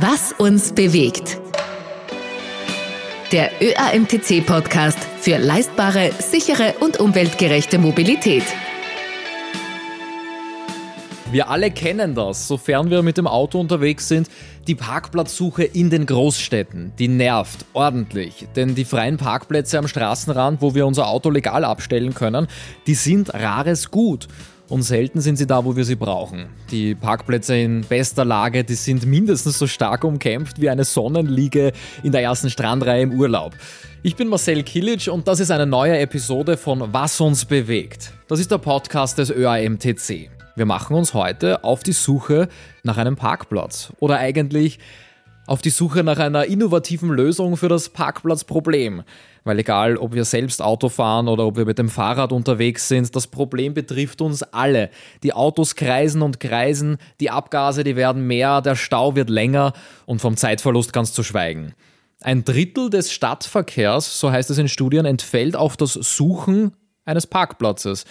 Was uns bewegt. Der ÖAMTC-Podcast für leistbare, sichere und umweltgerechte Mobilität. Wir alle kennen das, sofern wir mit dem Auto unterwegs sind. Die Parkplatzsuche in den Großstädten, die nervt ordentlich. Denn die freien Parkplätze am Straßenrand, wo wir unser Auto legal abstellen können, die sind rares Gut. Und selten sind sie da, wo wir sie brauchen. Die Parkplätze in bester Lage, die sind mindestens so stark umkämpft wie eine Sonnenliege in der ersten Strandreihe im Urlaub. Ich bin Marcel Kilic und das ist eine neue Episode von Was uns bewegt. Das ist der Podcast des ÖAMTC. Wir machen uns heute auf die Suche nach einem Parkplatz oder eigentlich auf die Suche nach einer innovativen Lösung für das Parkplatzproblem. Weil egal, ob wir selbst Auto fahren oder ob wir mit dem Fahrrad unterwegs sind, das Problem betrifft uns alle. Die Autos kreisen und kreisen, die Abgase, die werden mehr, der Stau wird länger und vom Zeitverlust ganz zu schweigen. Ein Drittel des Stadtverkehrs, so heißt es in Studien, entfällt auf das Suchen eines Parkplatzes.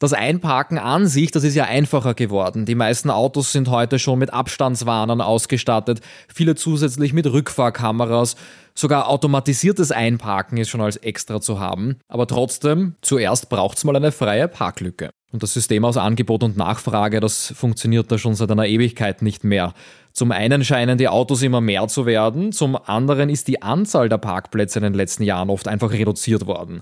Das Einparken an sich, das ist ja einfacher geworden. Die meisten Autos sind heute schon mit Abstandswarnern ausgestattet, viele zusätzlich mit Rückfahrkameras. Sogar automatisiertes Einparken ist schon als extra zu haben. Aber trotzdem, zuerst braucht es mal eine freie Parklücke. Und das System aus Angebot und Nachfrage, das funktioniert da schon seit einer Ewigkeit nicht mehr. Zum einen scheinen die Autos immer mehr zu werden, zum anderen ist die Anzahl der Parkplätze in den letzten Jahren oft einfach reduziert worden.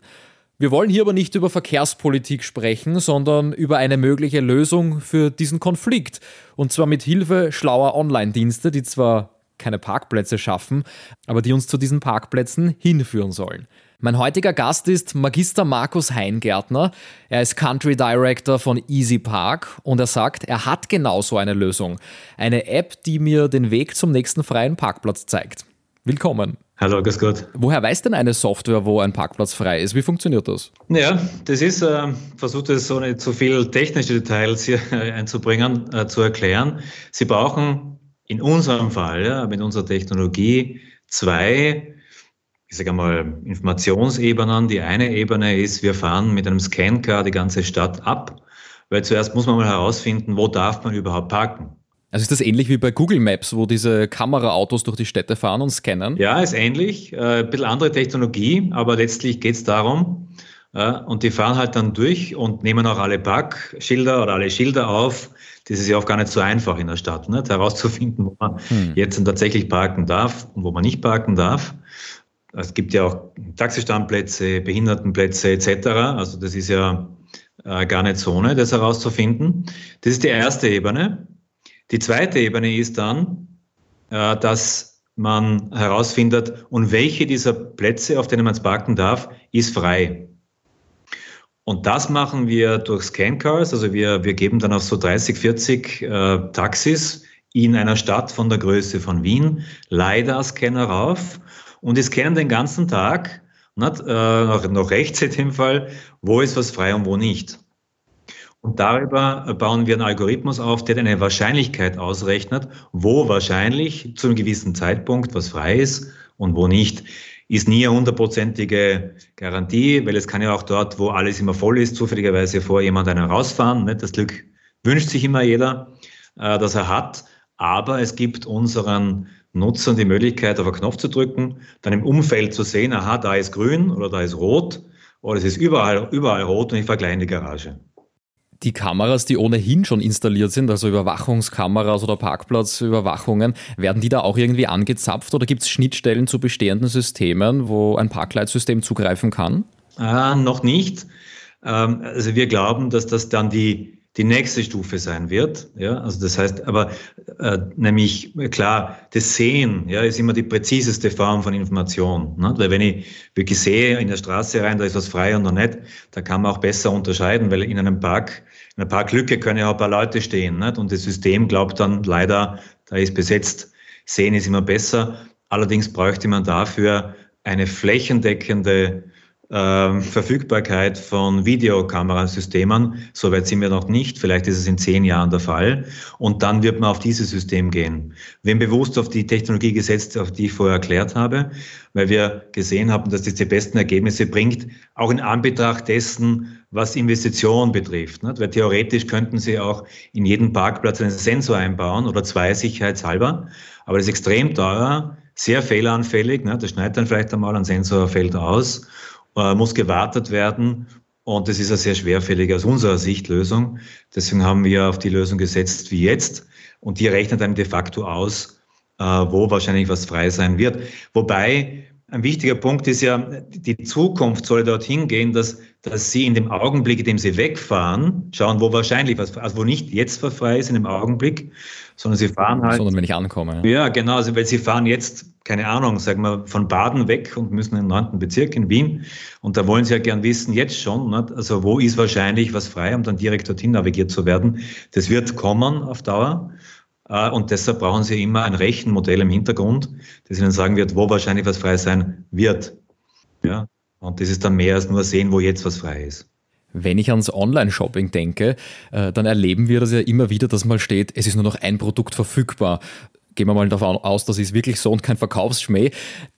Wir wollen hier aber nicht über Verkehrspolitik sprechen, sondern über eine mögliche Lösung für diesen Konflikt. Und zwar mit Hilfe schlauer Online-Dienste, die zwar keine Parkplätze schaffen, aber die uns zu diesen Parkplätzen hinführen sollen. Mein heutiger Gast ist Magister Markus Heingärtner. Er ist Country Director von Easy Park und er sagt, er hat genau so eine Lösung. Eine App, die mir den Weg zum nächsten freien Parkplatz zeigt. Willkommen. Hallo, grüß Gott. Woher weiß denn eine Software, wo ein Parkplatz frei ist? Wie funktioniert das? Ja, das ist, äh, versucht es so nicht zu viel technische Details hier einzubringen, äh, zu erklären. Sie brauchen in unserem Fall, ja, mit unserer Technologie, zwei, ich sage einmal, Informationsebenen. Die eine Ebene ist, wir fahren mit einem Scancar die ganze Stadt ab, weil zuerst muss man mal herausfinden, wo darf man überhaupt parken. Also ist das ähnlich wie bei Google Maps, wo diese Kameraautos durch die Städte fahren und scannen? Ja, ist ähnlich. Äh, ein bisschen andere Technologie, aber letztlich geht es darum, äh, und die fahren halt dann durch und nehmen auch alle Parkschilder oder alle Schilder auf. Das ist ja auch gar nicht so einfach in der Stadt, nicht? herauszufinden, wo man hm. jetzt tatsächlich parken darf und wo man nicht parken darf. Es gibt ja auch Taxistandplätze, Behindertenplätze etc. Also das ist ja äh, gar nicht so ohne, das herauszufinden. Das ist die erste Ebene. Die zweite Ebene ist dann, äh, dass man herausfindet, und welche dieser Plätze, auf denen man es parken darf, ist frei. Und das machen wir durch Scancars. Also wir, wir geben dann auf so 30, 40 äh, Taxis in einer Stadt von der Größe von Wien LiDAR-Scanner rauf und die scannen den ganzen Tag, nicht, äh, noch rechts in dem Fall, wo ist was frei und wo nicht. Und darüber bauen wir einen Algorithmus auf, der eine Wahrscheinlichkeit ausrechnet, wo wahrscheinlich zu einem gewissen Zeitpunkt was frei ist und wo nicht. Ist nie eine hundertprozentige Garantie, weil es kann ja auch dort, wo alles immer voll ist, zufälligerweise vor jemand einen rausfahren. Nicht? Das Glück wünscht sich immer jeder, äh, dass er hat. Aber es gibt unseren Nutzern die Möglichkeit, auf einen Knopf zu drücken, dann im Umfeld zu sehen, aha, da ist grün oder da ist rot oder es ist überall, überall rot und ich in die Garage die Kameras, die ohnehin schon installiert sind, also Überwachungskameras oder Parkplatzüberwachungen, werden die da auch irgendwie angezapft oder gibt es Schnittstellen zu bestehenden Systemen, wo ein Parkleitsystem zugreifen kann? Ah, noch nicht. Ähm, also wir glauben, dass das dann die die nächste Stufe sein wird. Ja, also das heißt, aber äh, nämlich klar, das Sehen ja, ist immer die präziseste Form von Information. Ne? Weil wenn ich wirklich sehe in der Straße rein, da ist was frei und noch nicht, da kann man auch besser unterscheiden, weil in einem Park, in einer Parklücke können ja auch ein paar Leute stehen. Nicht? Und das System glaubt dann leider, da ist besetzt, Sehen ist immer besser. Allerdings bräuchte man dafür eine flächendeckende ähm, Verfügbarkeit von Videokamerasystemen. Soweit sind wir noch nicht. Vielleicht ist es in zehn Jahren der Fall. Und dann wird man auf dieses System gehen. Haben bewusst auf die Technologie gesetzt, auf die ich vorher erklärt habe, weil wir gesehen haben, dass das die besten Ergebnisse bringt, auch in Anbetracht dessen, was Investitionen betrifft. Nicht? Weil theoretisch könnten Sie auch in jedem Parkplatz einen Sensor einbauen oder zwei sicherheitshalber. Aber das ist extrem teuer, sehr fehleranfällig. Nicht? Das schneidet dann vielleicht einmal, ein Sensor fällt aus, äh, muss gewartet werden. Und das ist eine sehr schwerfällige aus unserer Sicht Lösung. Deswegen haben wir auf die Lösung gesetzt wie jetzt. Und die rechnet dann de facto aus, äh, wo wahrscheinlich was frei sein wird. Wobei ein wichtiger Punkt ist ja, die Zukunft soll dorthin gehen, dass, dass Sie in dem Augenblick, in dem Sie wegfahren, schauen, wo wahrscheinlich was, also wo nicht jetzt frei ist in dem Augenblick, sondern Sie fahren halt. Sondern wenn ich ankomme. Ja, ja genau, also weil Sie fahren jetzt, keine Ahnung, sagen wir, von Baden weg und müssen in den neunten Bezirk in Wien. Und da wollen Sie ja gern wissen, jetzt schon, nicht? also wo ist wahrscheinlich was frei, um dann direkt dorthin navigiert zu werden. Das wird kommen auf Dauer. Äh, und deshalb brauchen Sie immer ein Rechenmodell im Hintergrund, das Ihnen sagen wird, wo wahrscheinlich was frei sein wird. Ja? Und das ist dann mehr als nur sehen, wo jetzt was frei ist. Wenn ich ans Online-Shopping denke, äh, dann erleben wir das ja immer wieder, dass mal steht, es ist nur noch ein Produkt verfügbar. Gehen wir mal davon aus, das ist wirklich so und kein Verkaufsschmäh.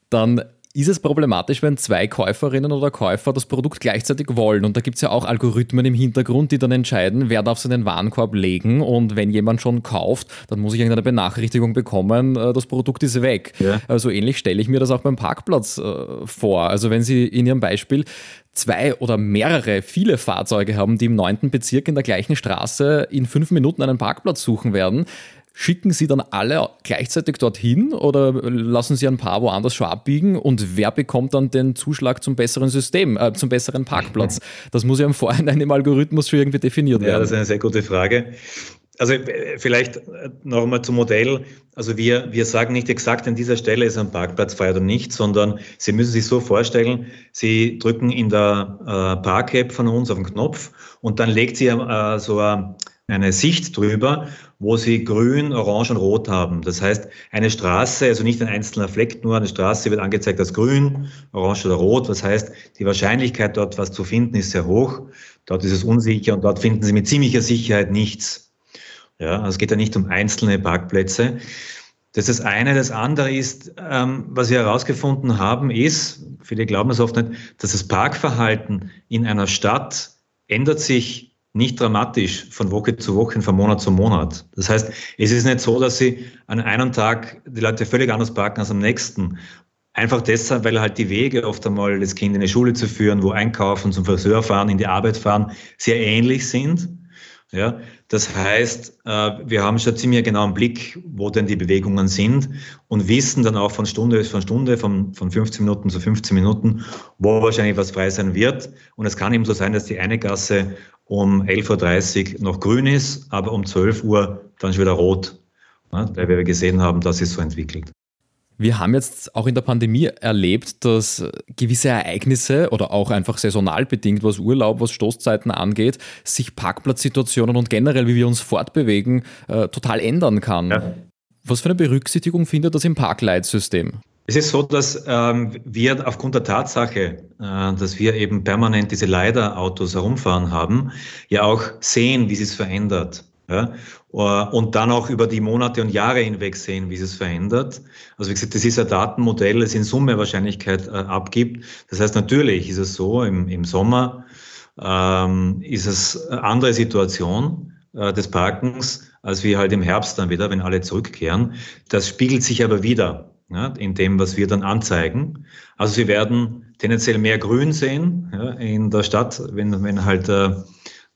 Dann ist es problematisch, wenn zwei Käuferinnen oder Käufer das Produkt gleichzeitig wollen? Und da gibt es ja auch Algorithmen im Hintergrund, die dann entscheiden, wer darf es in den Warenkorb legen. Und wenn jemand schon kauft, dann muss ich irgendeine Benachrichtigung bekommen, äh, das Produkt ist weg. Ja. Also ähnlich stelle ich mir das auch beim Parkplatz äh, vor. Also wenn Sie in Ihrem Beispiel zwei oder mehrere, viele Fahrzeuge haben, die im neunten Bezirk in der gleichen Straße in fünf Minuten einen Parkplatz suchen werden, Schicken Sie dann alle gleichzeitig dorthin oder lassen Sie ein paar woanders schon abbiegen? Und wer bekommt dann den Zuschlag zum besseren System, äh, zum besseren Parkplatz? Das muss ja im Vorhinein im Algorithmus schon irgendwie definiert werden. Ja, das ist eine sehr gute Frage. Also äh, vielleicht äh, noch einmal zum Modell. Also wir, wir sagen nicht exakt an dieser Stelle ist ein Parkplatz frei oder nicht, sondern Sie müssen sich so vorstellen, Sie drücken in der äh, Park-App von uns auf den Knopf und dann legt sie äh, so eine Sicht drüber, wo sie grün, orange und rot haben. Das heißt, eine Straße, also nicht ein einzelner Fleck, nur eine Straße wird angezeigt als grün, orange oder rot. Das heißt, die Wahrscheinlichkeit, dort was zu finden, ist sehr hoch. Dort ist es unsicher und dort finden Sie mit ziemlicher Sicherheit nichts. Ja, also es geht ja nicht um einzelne Parkplätze. Das ist das eine. Das andere ist, ähm, was wir herausgefunden haben, ist, viele glauben es oft nicht, dass das Parkverhalten in einer Stadt ändert sich nicht dramatisch von Woche zu Woche, von Monat zu Monat. Das heißt, es ist nicht so, dass sie an einem Tag die Leute völlig anders parken als am nächsten. Einfach deshalb, weil halt die Wege oft einmal das Kind in die Schule zu führen, wo einkaufen, zum Friseur fahren, in die Arbeit fahren, sehr ähnlich sind. Ja, das heißt, äh, wir haben schon ziemlich genau einen Blick, wo denn die Bewegungen sind und wissen dann auch von Stunde zu Stunde, von, von 15 Minuten zu 15 Minuten, wo wahrscheinlich was frei sein wird. Und es kann eben so sein, dass die eine Gasse um 11.30 Uhr noch grün ist, aber um 12 Uhr dann schon wieder rot, weil wir gesehen haben, dass es so entwickelt. Wir haben jetzt auch in der Pandemie erlebt, dass gewisse Ereignisse oder auch einfach saisonal bedingt, was Urlaub, was Stoßzeiten angeht, sich Parkplatzsituationen und generell, wie wir uns fortbewegen, äh, total ändern kann. Ja. Was für eine Berücksichtigung findet das im Parkleitsystem? Es ist so, dass ähm, wir aufgrund der Tatsache, äh, dass wir eben permanent diese Leider-Autos herumfahren haben, ja auch sehen, wie es verändert. Ja? Äh, und dann auch über die Monate und Jahre hinweg sehen, wie es verändert. Also wie gesagt, das ist ein Datenmodell, das in Summe Wahrscheinlichkeit äh, abgibt. Das heißt, natürlich ist es so, im, im Sommer ähm, ist es eine andere Situation äh, des Parkens, als wie halt im Herbst dann wieder, wenn alle zurückkehren. Das spiegelt sich aber wieder ja, in dem, was wir dann anzeigen. Also Sie werden tendenziell mehr Grün sehen ja, in der Stadt, wenn, wenn halt äh,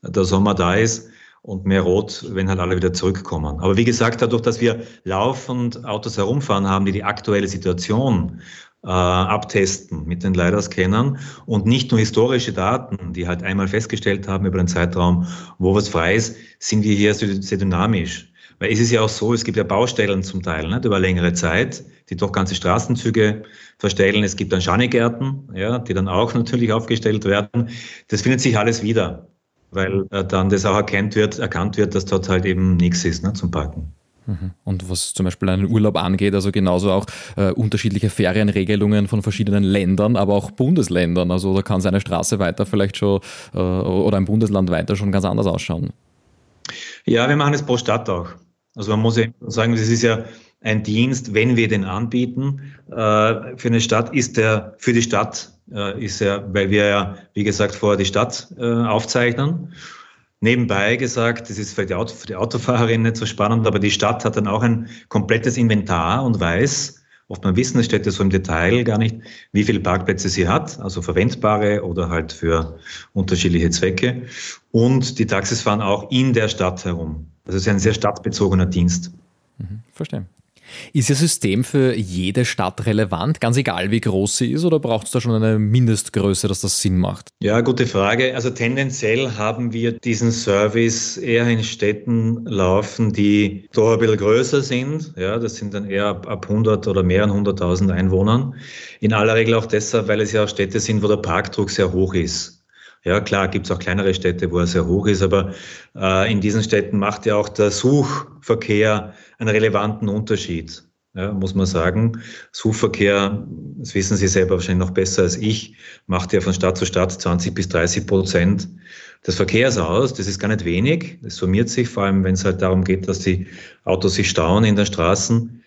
der Sommer da ist und mehr Rot, wenn halt alle wieder zurückkommen. Aber wie gesagt, dadurch, dass wir laufend Autos herumfahren haben, die die aktuelle Situation äh, abtesten mit den LiDAR-Scannern und nicht nur historische Daten, die halt einmal festgestellt haben über den Zeitraum, wo was frei ist, sind wir hier sehr dynamisch. Weil es ist ja auch so, es gibt ja Baustellen zum Teil nicht, über längere Zeit, die doch ganze Straßenzüge verstellen. Es gibt dann Schanigärten, ja, die dann auch natürlich aufgestellt werden. Das findet sich alles wieder, weil äh, dann das auch erkannt wird, erkannt wird, dass dort halt eben nichts ist ne, zum Parken. Mhm. Und was zum Beispiel einen Urlaub angeht, also genauso auch äh, unterschiedliche Ferienregelungen von verschiedenen Ländern, aber auch Bundesländern. Also da kann seine Straße weiter vielleicht schon äh, oder ein Bundesland weiter schon ganz anders ausschauen. Ja, wir machen es pro Stadt auch. Also man muss ja sagen, das ist ja ein Dienst, wenn wir den anbieten, äh, für eine Stadt ist der für die Stadt äh, ist ja, weil wir ja, wie gesagt, vorher die Stadt äh, aufzeichnen. Nebenbei gesagt, das ist für die, Auto, für die Autofahrerin nicht so spannend, aber die Stadt hat dann auch ein komplettes Inventar und weiß, Oftmals wissen es Städte so im Detail gar nicht, wie viele Parkplätze sie hat, also verwendbare oder halt für unterschiedliche Zwecke. Und die Taxis fahren auch in der Stadt herum. Also es ist ein sehr stadtbezogener Dienst. Mhm, verstehe. Ist Ihr System für jede Stadt relevant, ganz egal wie groß sie ist, oder braucht es da schon eine Mindestgröße, dass das Sinn macht? Ja, gute Frage. Also tendenziell haben wir diesen Service eher in Städten laufen, die doch ein bisschen größer sind. Ja, das sind dann eher ab, 100 oder mehreren hunderttausend Einwohnern. In aller Regel auch deshalb, weil es ja auch Städte sind, wo der Parkdruck sehr hoch ist. Ja, klar, gibt es auch kleinere Städte, wo er sehr hoch ist, aber äh, in diesen Städten macht ja auch der Suchverkehr einen relevanten Unterschied. Ja, muss man sagen. Suchverkehr, das wissen Sie selber wahrscheinlich noch besser als ich, macht ja von Stadt zu Stadt 20 bis 30 Prozent des Verkehrs aus. Das ist gar nicht wenig. Das summiert sich, vor allem wenn es halt darum geht, dass die Autos sich stauen in den Straßen.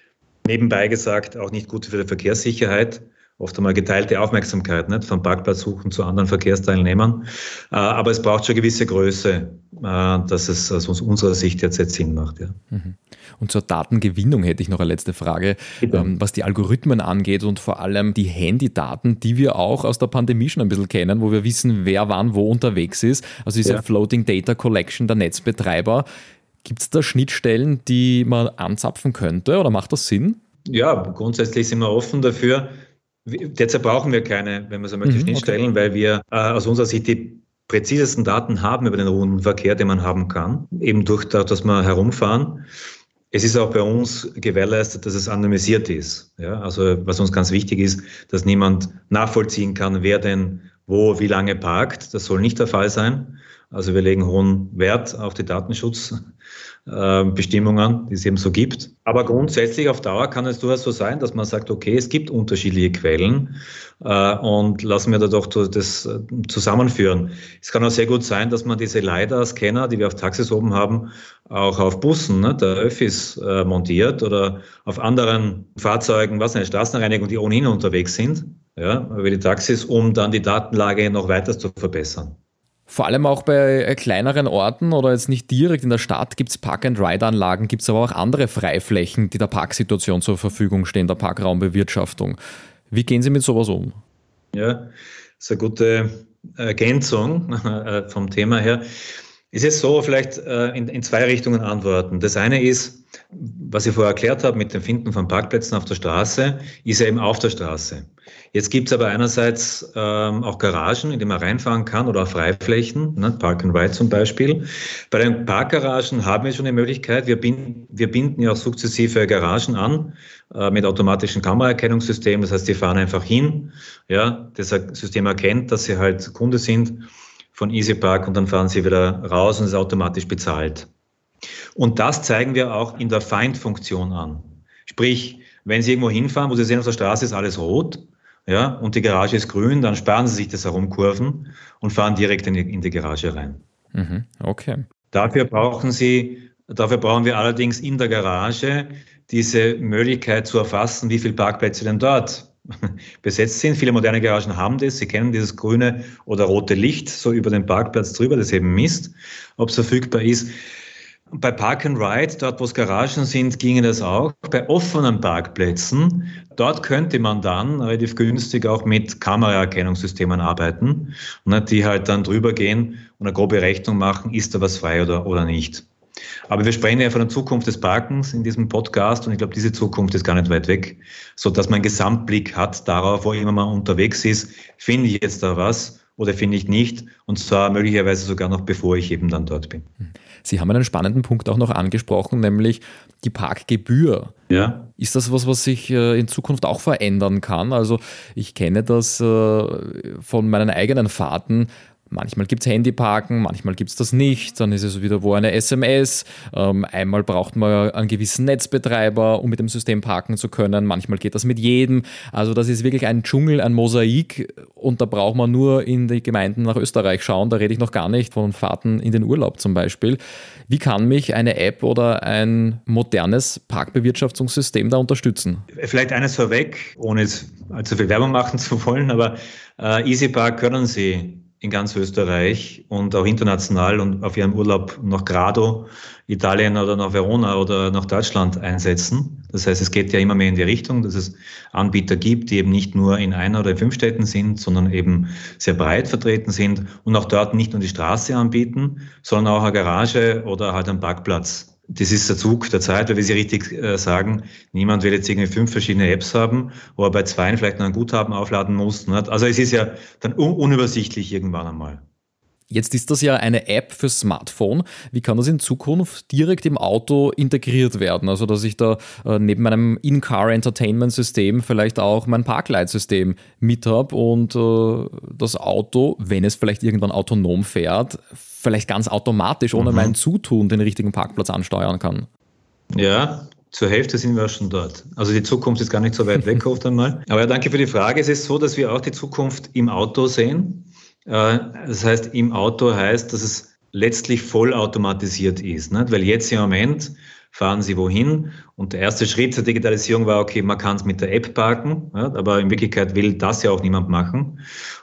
Nebenbei gesagt, auch nicht gut für die Verkehrssicherheit oft einmal geteilte Aufmerksamkeit, nicht? von Parkplatzsuchen zu anderen Verkehrsteilnehmern. Äh, aber es braucht schon eine gewisse Größe, äh, dass es aus unserer Sicht jetzt, jetzt Sinn macht. Ja. Mhm. Und zur Datengewinnung hätte ich noch eine letzte Frage, ähm, was die Algorithmen angeht und vor allem die Handydaten, die wir auch aus der Pandemie schon ein bisschen kennen, wo wir wissen, wer wann wo unterwegs ist. Also diese ja. Floating Data Collection der Netzbetreiber. Gibt es da Schnittstellen, die man anzapfen könnte oder macht das Sinn? Ja, grundsätzlich sind wir offen dafür. Derzeit brauchen wir keine, wenn man so möchte, mhm, Schnittstellen, okay. weil wir äh, aus unserer Sicht die präzisesten Daten haben über den Rundenverkehr, den man haben kann, eben durch das, dass wir herumfahren. Es ist auch bei uns gewährleistet, dass es anonymisiert ist. Ja, also was uns ganz wichtig ist, dass niemand nachvollziehen kann, wer denn wo wie lange parkt. Das soll nicht der Fall sein. Also wir legen hohen Wert auf die Datenschutzbestimmungen, die es eben so gibt. Aber grundsätzlich auf Dauer kann es durchaus so sein, dass man sagt, okay, es gibt unterschiedliche Quellen äh, und lassen wir da doch das äh, zusammenführen. Es kann auch sehr gut sein, dass man diese LiDAR-Scanner, die wir auf Taxis oben haben, auch auf Bussen ne, der Öffis äh, montiert oder auf anderen Fahrzeugen, was eine Straßenreinigung, die ohnehin unterwegs sind, ja, über die Taxis, um dann die Datenlage noch weiter zu verbessern. Vor allem auch bei äh, kleineren Orten oder jetzt nicht direkt in der Stadt gibt es Park-and-Ride-Anlagen, gibt es aber auch andere Freiflächen, die der Parksituation zur Verfügung stehen, der Parkraumbewirtschaftung. Wie gehen Sie mit sowas um? Ja, das ist eine gute Ergänzung äh, vom Thema her. Es ist so, vielleicht äh, in, in zwei Richtungen antworten. Das eine ist, was ich vorher erklärt habe mit dem Finden von Parkplätzen auf der Straße, ist ja eben auf der Straße. Jetzt gibt es aber einerseits ähm, auch Garagen, in die man reinfahren kann oder auch Freiflächen, ne, Park and Ride zum Beispiel. Bei den Parkgaragen haben wir schon die Möglichkeit, wir binden, wir binden ja auch sukzessive Garagen an äh, mit automatischen Kameraerkennungssystemen. Das heißt, die fahren einfach hin, ja, das System erkennt, dass sie halt Kunde sind von EasyPark und dann fahren sie wieder raus und es ist automatisch bezahlt. Und das zeigen wir auch in der Find-Funktion an. Sprich, wenn Sie irgendwo hinfahren, wo Sie sehen, auf der Straße ist alles rot, ja, und die Garage ist grün, dann sparen Sie sich das Herumkurven und fahren direkt in die, in die Garage rein. Mhm, okay. Dafür brauchen Sie, dafür brauchen wir allerdings in der Garage diese Möglichkeit zu erfassen, wie viele Parkplätze denn dort besetzt sind. Viele moderne Garagen haben das. Sie kennen dieses grüne oder rote Licht so über den Parkplatz drüber, das eben misst, ob es verfügbar ist. Bei Park and Ride, dort wo es Garagen sind, ginge das auch. Bei offenen Parkplätzen, dort könnte man dann relativ günstig auch mit Kameraerkennungssystemen arbeiten, die halt dann drüber gehen und eine grobe Rechnung machen, ist da was frei oder, oder nicht. Aber wir sprechen ja von der Zukunft des Parkens in diesem Podcast und ich glaube, diese Zukunft ist gar nicht weit weg, so dass man einen Gesamtblick hat darauf, wo immer man unterwegs ist. Finde ich jetzt da was oder finde ich nicht? Und zwar möglicherweise sogar noch bevor ich eben dann dort bin. Sie haben einen spannenden Punkt auch noch angesprochen, nämlich die Parkgebühr. Ja. Ist das was, was sich äh, in Zukunft auch verändern kann? Also ich kenne das äh, von meinen eigenen Fahrten, Manchmal gibt es Handyparken, manchmal gibt es das nicht, dann ist es wieder wo eine SMS. Ähm, einmal braucht man einen gewissen Netzbetreiber, um mit dem System parken zu können, manchmal geht das mit jedem. Also das ist wirklich ein Dschungel, ein Mosaik und da braucht man nur in die Gemeinden nach Österreich schauen, da rede ich noch gar nicht von Fahrten in den Urlaub zum Beispiel. Wie kann mich eine App oder ein modernes Parkbewirtschaftungssystem da unterstützen? Vielleicht eines vorweg, ohne jetzt allzu viel Werbung machen zu wollen, aber äh, EasyPark können Sie in ganz Österreich und auch international und auf ihrem Urlaub nach Grado, Italien oder nach Verona oder nach Deutschland einsetzen. Das heißt, es geht ja immer mehr in die Richtung, dass es Anbieter gibt, die eben nicht nur in einer oder fünf Städten sind, sondern eben sehr breit vertreten sind und auch dort nicht nur die Straße anbieten, sondern auch eine Garage oder halt einen Parkplatz das ist der Zug der Zeit, weil wir Sie richtig äh, sagen, niemand will jetzt irgendwie fünf verschiedene Apps haben, wo er bei zwei vielleicht noch ein Guthaben aufladen muss. Also es ist ja dann un unübersichtlich irgendwann einmal. Jetzt ist das ja eine App für Smartphone. Wie kann das in Zukunft direkt im Auto integriert werden? Also, dass ich da äh, neben meinem In-Car-Entertainment-System vielleicht auch mein Parkleitsystem mit habe und äh, das Auto, wenn es vielleicht irgendwann autonom fährt, vielleicht ganz automatisch ohne mhm. mein Zutun den richtigen Parkplatz ansteuern kann. Ja, zur Hälfte sind wir schon dort. Also die Zukunft ist gar nicht so weit weg oft einmal. Aber ja, danke für die Frage. Es ist so, dass wir auch die Zukunft im Auto sehen. Äh, das heißt, im Auto heißt, dass es letztlich vollautomatisiert ist. Nicht? Weil jetzt im Moment fahren Sie wohin und der erste Schritt zur Digitalisierung war, okay, man kann es mit der App parken, ja, aber in Wirklichkeit will das ja auch niemand machen.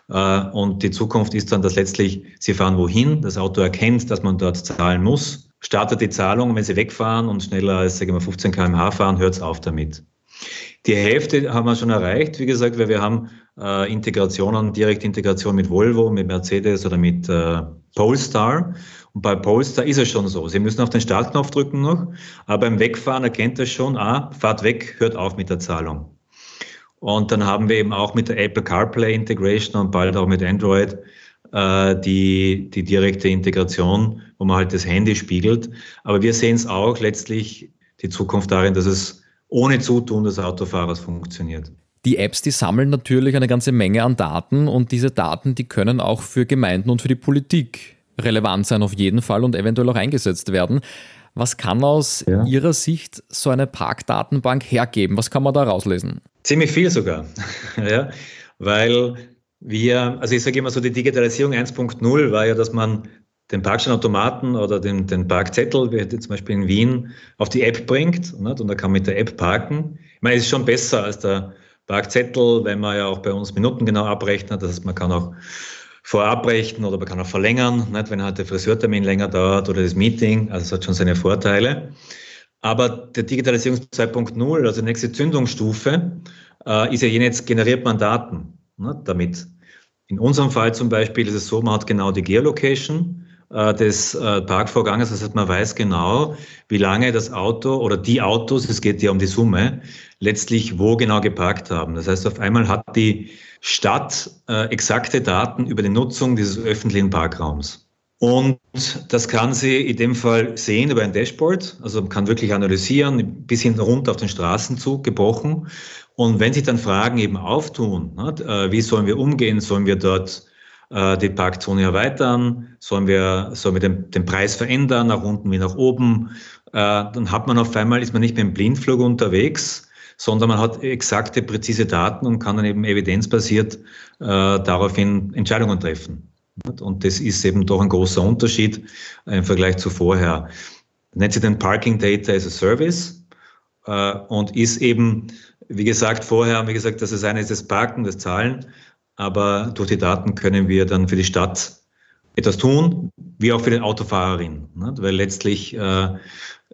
Äh, und die Zukunft ist dann, dass letztlich Sie fahren wohin, das Auto erkennt, dass man dort zahlen muss, startet die Zahlung, wenn Sie wegfahren und schneller als sagen wir, 15 km/h fahren, hört es auf damit. Die Hälfte haben wir schon erreicht, wie gesagt, weil wir haben äh, Integrationen, Direktintegration mit Volvo, mit Mercedes oder mit äh, Polestar. Und bei Polestar ist es schon so. Sie müssen auf den Startknopf drücken noch, aber beim Wegfahren erkennt er schon, ah, fahrt weg, hört auf mit der Zahlung. Und dann haben wir eben auch mit der Apple CarPlay Integration und bald auch mit Android äh, die, die direkte Integration, wo man halt das Handy spiegelt. Aber wir sehen es auch letztlich die Zukunft darin, dass es ohne Zutun des Autofahrers funktioniert. Die Apps, die sammeln natürlich eine ganze Menge an Daten und diese Daten, die können auch für Gemeinden und für die Politik relevant sein auf jeden Fall und eventuell auch eingesetzt werden. Was kann aus ja. Ihrer Sicht so eine Parkdatenbank hergeben? Was kann man da rauslesen? Ziemlich viel sogar, ja, weil wir, also ich sage immer so, die Digitalisierung 1.0 war ja, dass man den Parkscheinautomaten oder den, den Parkzettel, wie zum Beispiel in Wien, auf die App bringt nicht? und da kann mit der App parken. Ich meine, es ist schon besser als der Parkzettel, wenn man ja auch bei uns Minuten genau abrechnet. Das heißt, man kann auch vorab rechnen oder man kann auch verlängern, nicht? wenn halt der Friseurtermin länger dauert oder das Meeting. Also es hat schon seine Vorteile. Aber der Digitalisierung 2.0, also die nächste Zündungsstufe, äh, ist ja jetzt generiert man Daten ne, damit. In unserem Fall zum Beispiel ist es so, man hat genau die Geolocation des äh, Parkvorganges. Das heißt, man weiß genau, wie lange das Auto oder die Autos, es geht ja um die Summe, letztlich wo genau geparkt haben. Das heißt, auf einmal hat die Stadt äh, exakte Daten über die Nutzung dieses öffentlichen Parkraums. Und das kann sie in dem Fall sehen über ein Dashboard. Also man kann wirklich analysieren, bis hin runter auf den Straßenzug gebrochen. Und wenn sich dann Fragen eben auftun, ne, wie sollen wir umgehen, sollen wir dort äh, die Parkzone erweitern? Sollen wir, sollen wir den, den Preis verändern, nach unten wie nach oben? Äh, dann hat man auf einmal, ist man nicht mehr im Blindflug unterwegs, sondern man hat exakte, präzise Daten und kann dann eben evidenzbasiert äh, daraufhin Entscheidungen treffen. Und das ist eben doch ein großer Unterschied im Vergleich zu vorher. Nennt sich den Parking Data as a Service äh, und ist eben, wie gesagt, vorher haben wir gesagt, das ist eine ist das Parken, das Zahlen aber durch die Daten können wir dann für die Stadt etwas tun, wie auch für den Autofahrerin. Ne? Weil letztlich, äh,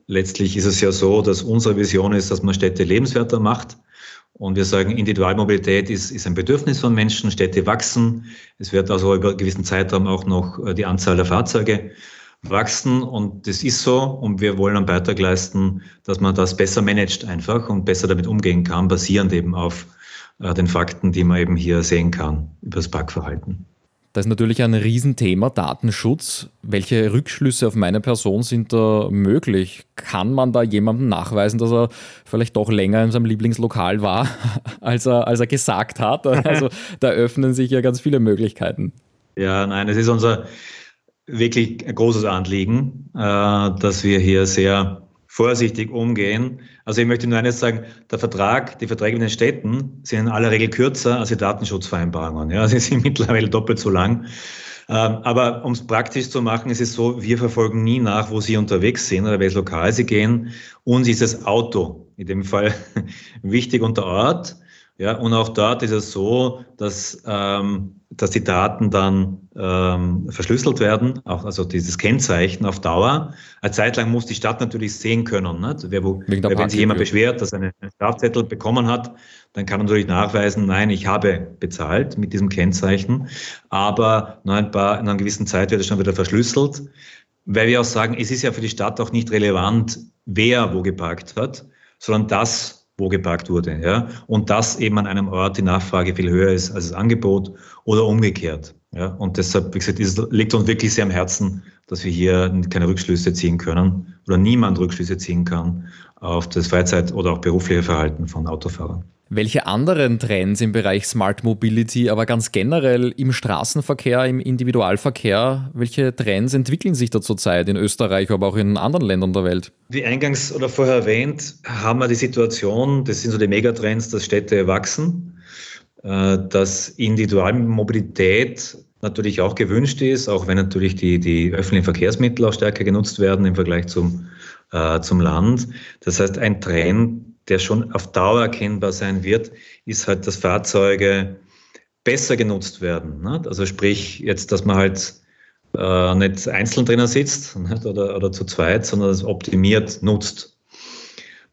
letztlich ist es ja so, dass unsere Vision ist, dass man Städte lebenswerter macht. Und wir sagen, Individualmobilität ist, ist ein Bedürfnis von Menschen, Städte wachsen. Es wird also über einen gewissen Zeitraum auch noch äh, die Anzahl der Fahrzeuge wachsen. Und das ist so. Und wir wollen einen Beitrag leisten, dass man das besser managt einfach und besser damit umgehen kann, basierend eben auf den Fakten, die man eben hier sehen kann über das Parkverhalten. Das ist natürlich ein Riesenthema, Datenschutz. Welche Rückschlüsse auf meine Person sind da möglich? Kann man da jemandem nachweisen, dass er vielleicht doch länger in seinem Lieblingslokal war, als er, als er gesagt hat? Also da öffnen sich ja ganz viele Möglichkeiten. Ja, nein, es ist unser wirklich großes Anliegen, äh, dass wir hier sehr vorsichtig umgehen. Also ich möchte nur eines sagen, der Vertrag, die Verträge mit den Städten sind in aller Regel kürzer als die Datenschutzvereinbarungen. Ja, sie sind mittlerweile doppelt so lang. Ähm, aber um es praktisch zu machen, ist es so, wir verfolgen nie nach, wo Sie unterwegs sind oder welches Lokal Sie gehen. Uns ist das Auto in dem Fall wichtig unter Ort. Ja, und auch dort ist es so, dass, ähm, dass die Daten dann ähm, verschlüsselt werden, auch, also dieses Kennzeichen auf Dauer. Eine Zeit lang muss die Stadt natürlich sehen können. Nicht? Wer, wo, wer, wenn sich jemand beschwert, dass er einen Strafzettel bekommen hat, dann kann man natürlich nachweisen, nein, ich habe bezahlt mit diesem Kennzeichen. Aber nach, ein paar, nach einer gewissen Zeit wird es schon wieder verschlüsselt, weil wir auch sagen, es ist ja für die Stadt auch nicht relevant, wer wo geparkt hat, sondern das, wo geparkt wurde. Ja? Und dass eben an einem Ort die Nachfrage viel höher ist als das Angebot oder umgekehrt. Ja? Und deshalb, wie gesagt, es liegt uns wirklich sehr am Herzen, dass wir hier keine Rückschlüsse ziehen können oder niemand Rückschlüsse ziehen kann auf das Freizeit- oder auch berufliche Verhalten von Autofahrern. Welche anderen Trends im Bereich Smart Mobility, aber ganz generell im Straßenverkehr, im Individualverkehr, welche Trends entwickeln sich da zurzeit in Österreich, aber auch in anderen Ländern der Welt? Wie eingangs oder vorher erwähnt, haben wir die Situation, das sind so die Megatrends, dass Städte wachsen, äh, dass Individualmobilität natürlich auch gewünscht ist, auch wenn natürlich die, die öffentlichen Verkehrsmittel auch stärker genutzt werden im Vergleich zum, äh, zum Land. Das heißt, ein Trend, der schon auf Dauer erkennbar sein wird, ist halt, dass Fahrzeuge besser genutzt werden. Nicht? Also sprich jetzt, dass man halt äh, nicht einzeln drinnen sitzt? Oder, oder zu zweit, sondern es optimiert nutzt.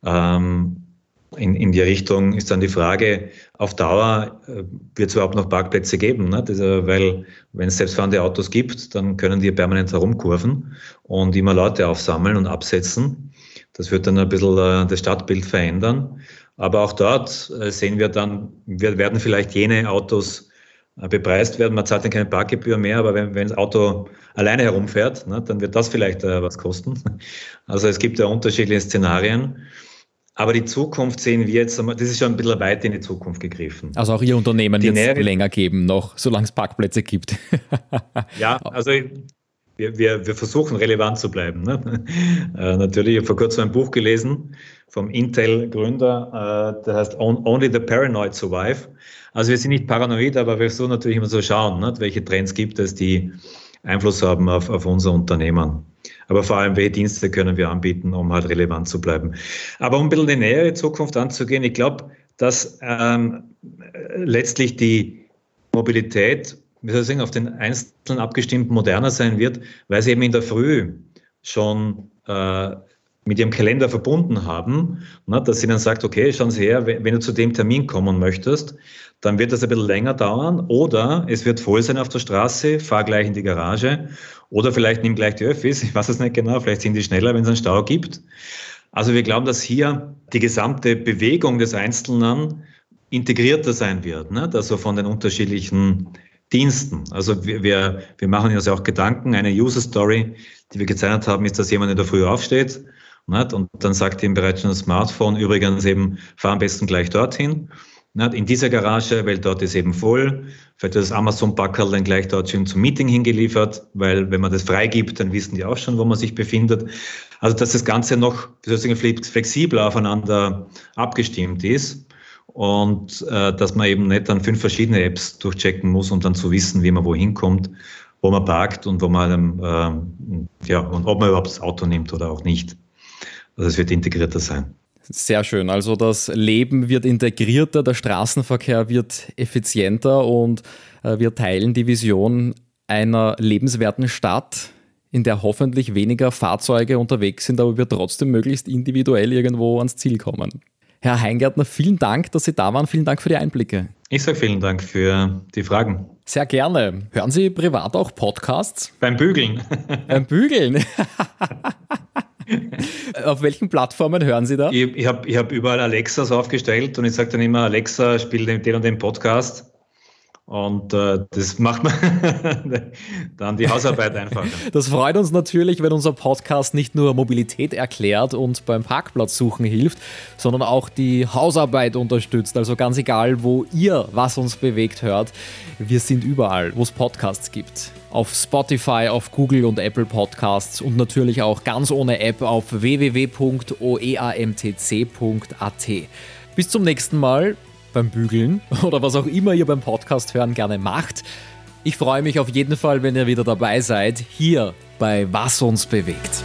Ähm, in, in die Richtung ist dann die Frage, auf Dauer äh, wird es überhaupt noch Parkplätze geben, ne? Das, weil wenn es selbstfahrende Autos gibt, dann können die permanent herumkurven und immer Leute aufsammeln und absetzen. Das wird dann ein bisschen äh, das Stadtbild verändern. Aber auch dort äh, sehen wir dann, wir werden vielleicht jene Autos äh, bepreist werden. Man zahlt dann keine Parkgebühr mehr, aber wenn, wenn das Auto alleine herumfährt, ne, dann wird das vielleicht äh, was kosten. Also es gibt ja unterschiedliche Szenarien. Aber die Zukunft sehen wir jetzt, das ist schon ein bisschen weit in die Zukunft gegriffen. Also auch Ihr Unternehmen wird es länger geben, noch, solange es Parkplätze gibt. ja, also wir, wir, wir versuchen relevant zu bleiben. Ne? Äh, natürlich, ich habe vor kurzem ein Buch gelesen vom Intel-Gründer, äh, der heißt Only the Paranoid Survive. Also wir sind nicht paranoid, aber wir versuchen natürlich immer so schauen, ne? welche Trends gibt es, die Einfluss haben auf, auf unser Unternehmen. Aber vor allem, welche Dienste können wir anbieten, um halt relevant zu bleiben. Aber um ein bisschen die nähere Zukunft anzugehen, ich glaube, dass ähm, letztlich die Mobilität wie soll ich sagen, auf den Einzelnen abgestimmt moderner sein wird, weil sie eben in der Früh schon äh, mit ihrem Kalender verbunden haben, ne, dass sie dann sagt, okay, schauen Sie her, wenn du zu dem Termin kommen möchtest, dann wird das ein bisschen länger dauern oder es wird voll sein auf der Straße, fahr gleich in die Garage oder vielleicht nimm gleich die Öffis, ich weiß es nicht genau, vielleicht sind die schneller, wenn es einen Stau gibt. Also wir glauben, dass hier die gesamte Bewegung des Einzelnen integrierter sein wird, ne? also von den unterschiedlichen Diensten. Also wir, wir, wir machen uns ja auch Gedanken. Eine User Story, die wir gezeichnet haben, ist, dass jemand in der Früh aufsteht nicht? und dann sagt ihm bereits schon das Smartphone, übrigens eben, fahr am besten gleich dorthin. Nicht? In dieser Garage, weil dort ist eben voll. Vielleicht wird das Amazon-Packerl dann gleich dort schön zum Meeting hingeliefert, weil wenn man das freigibt, dann wissen die auch schon, wo man sich befindet. Also dass das Ganze noch flexibler aufeinander abgestimmt ist und äh, dass man eben nicht dann fünf verschiedene Apps durchchecken muss, um dann zu wissen, wie man wohin kommt, wo man parkt und wo man ähm, ja und ob man überhaupt das Auto nimmt oder auch nicht. Also es wird integrierter sein. Sehr schön. Also das Leben wird integrierter, der Straßenverkehr wird effizienter und äh, wir teilen die Vision einer lebenswerten Stadt, in der hoffentlich weniger Fahrzeuge unterwegs sind, aber wir trotzdem möglichst individuell irgendwo ans Ziel kommen. Herr Heingärtner, vielen Dank, dass Sie da waren. Vielen Dank für die Einblicke. Ich sage vielen Dank für die Fragen. Sehr gerne. Hören Sie privat auch Podcasts? Beim Bügeln. Beim Bügeln. Auf welchen Plattformen hören Sie da? Ich, ich habe ich hab überall Alexas aufgestellt und ich sage dann immer, Alexa, spiel den, den und den Podcast. Und äh, das macht man dann die Hausarbeit einfacher. Das freut uns natürlich, wenn unser Podcast nicht nur Mobilität erklärt und beim Parkplatzsuchen hilft, sondern auch die Hausarbeit unterstützt. Also ganz egal, wo ihr was uns bewegt hört, wir sind überall, wo es Podcasts gibt. Auf Spotify, auf Google und Apple Podcasts und natürlich auch ganz ohne App auf www.oeamtc.at. Bis zum nächsten Mal beim Bügeln oder was auch immer ihr beim Podcast hören gerne macht. Ich freue mich auf jeden Fall, wenn ihr wieder dabei seid, hier bei Was uns bewegt.